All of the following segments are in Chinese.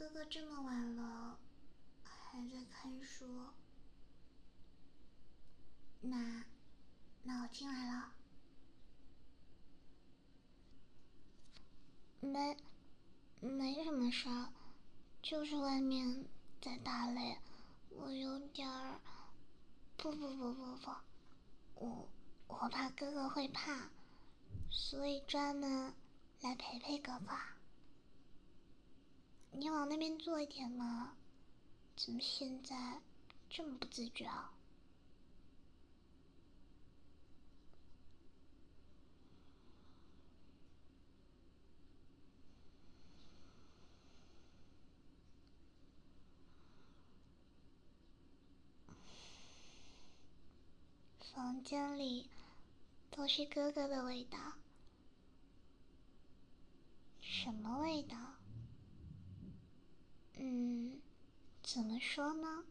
哥哥这么晚了还在看书，那那我进来了。没，没什么事儿，就是外面在打雷，我有点儿……不不不不不，我我怕哥哥会怕，所以专门来陪陪哥哥。你往那边坐一点嘛，怎么现在这么不自觉啊？房间里都是哥哥的味道，什么味道？嗯，怎么说呢？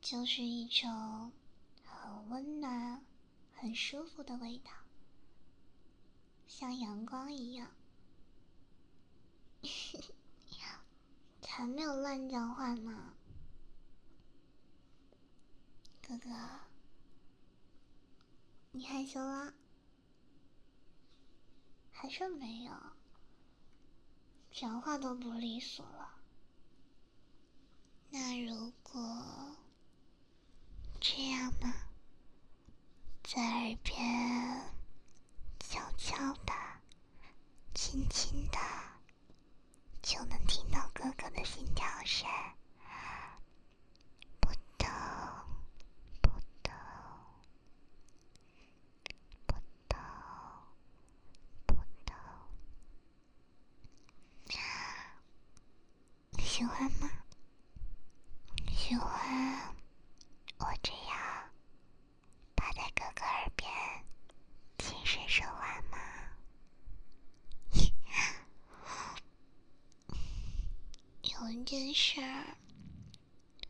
就是一种很温暖、很舒服的味道，像阳光一样。才没有乱讲话呢，哥哥。你害羞了？还是没有？讲话都不利索了。那如果这样呢？在耳边悄悄的、轻轻的，就能听到哥哥的心跳声。喜欢吗？喜欢我这样趴在哥哥耳边轻声说话吗？有一件事儿，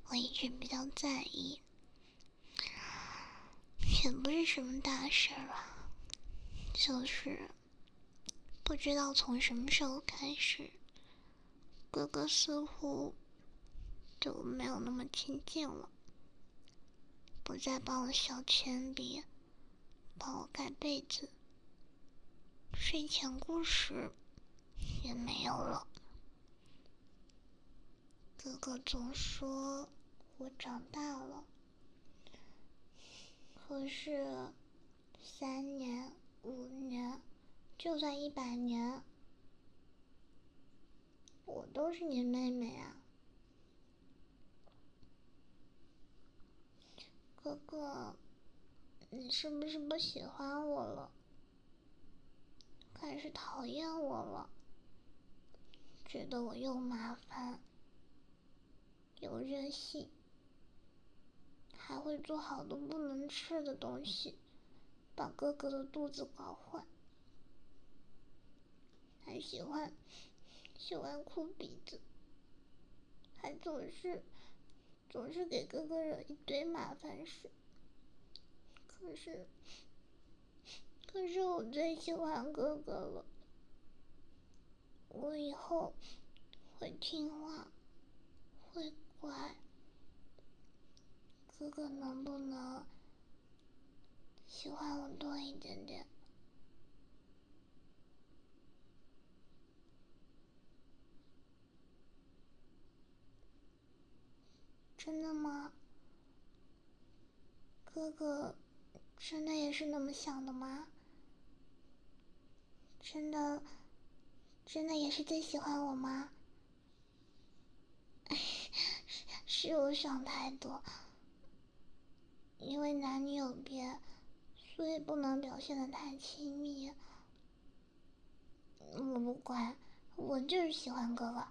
我一直比较在意，也不是什么大事儿吧，就是不知道从什么时候开始。哥哥似乎就没有那么亲近了，不再帮我削铅笔，帮我盖被子，睡前故事也没有了。哥哥总说我长大了，可是三年、五年，就算一百年。我都是你妹妹啊，哥哥，你是不是不喜欢我了？开始讨厌我了？觉得我又麻烦，又任性，还会做好多不能吃的东西，把哥哥的肚子搞坏，还喜欢。喜欢哭鼻子，还总是总是给哥哥惹一堆麻烦事。可是，可是我最喜欢哥哥了。我以后会听话，会乖。哥哥能不能喜欢我多一点点？真的吗？哥哥，真的也是那么想的吗？真的，真的也是最喜欢我吗？是，我想太多。因为男女有别，所以不能表现的太亲密。我不管，我就是喜欢哥哥，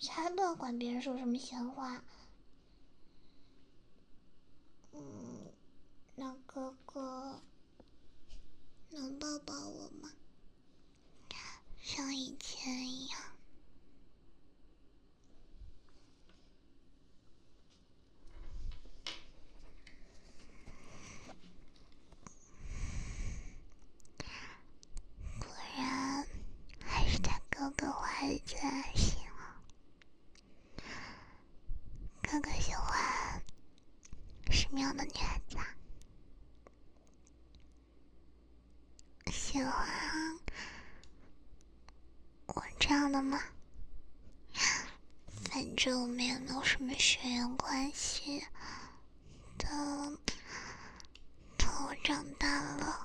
才不要管别人说什么闲话。嗯，那哥哥能抱抱我吗？像以前一样。果然还是在哥哥怀里最安心了。欢什么样的女孩子啊。喜欢我这样的吗？反正我们也没有什么血缘关系。等等我长大了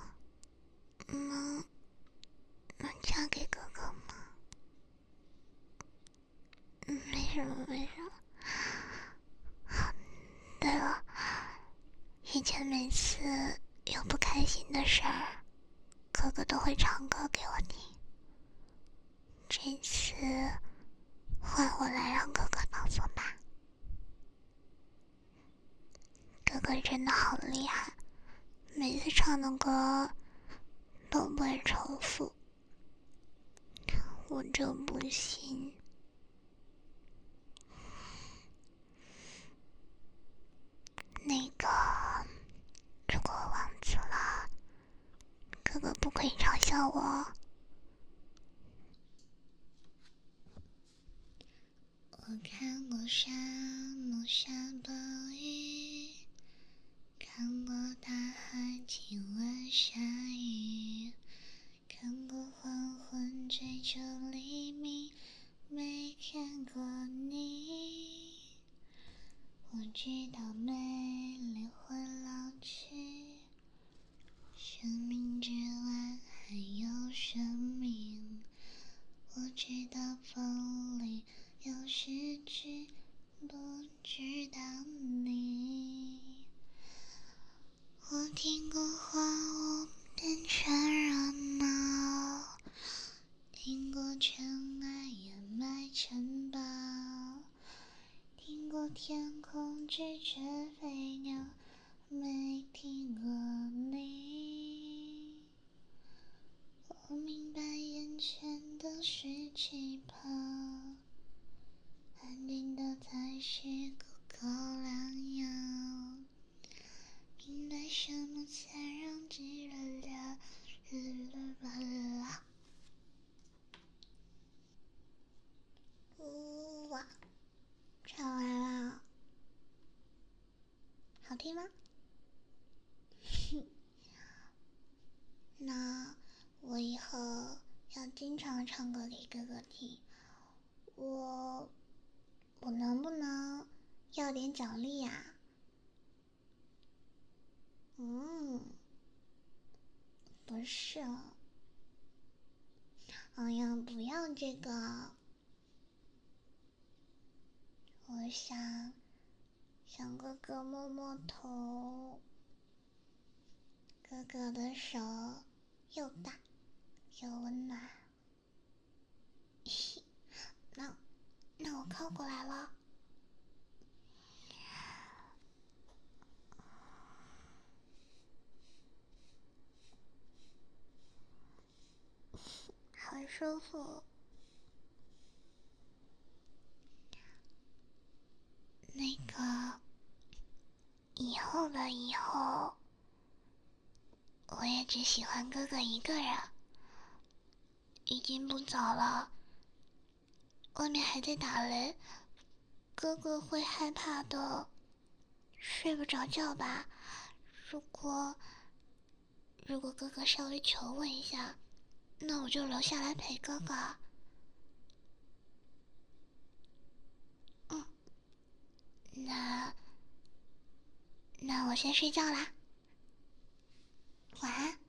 开心的事儿，哥哥都会唱歌给我听。这次换我来让哥哥告诉吧。哥哥真的好厉害，每次唱的歌都不会重复，我就不信。那个，如果我忘记了，哥哥不可以嘲笑我。我看过沙漠下暴雨，看过大海亲吻鲨鱼，看过黄昏追逐黎明，没看过你。我知道美丽会老去，生命之外还有生命。我知道分离有失去，不知道你。我听过花雾变成热闹，听过尘埃掩埋城堡。听过天空拒绝飞鸟，没听过你。我明白眼前都是气泡，安静的才是苦口良药。明白什么才让炙热了，热热吧啦。哇！唱完了，好听吗？那我以后要经常唱歌给哥哥听。我我能不能要点奖励呀？嗯，不是，哎呀，不要这个。我想，想哥哥摸摸头。哥哥的手又大又温暖。那那我靠过来了。好舒服。那个，以后的以后，我也只喜欢哥哥一个人。已经不早了，外面还在打雷，哥哥会害怕的，睡不着觉吧？如果如果哥哥稍微求我一下，那我就留下来陪哥哥。嗯那，那我先睡觉啦。晚安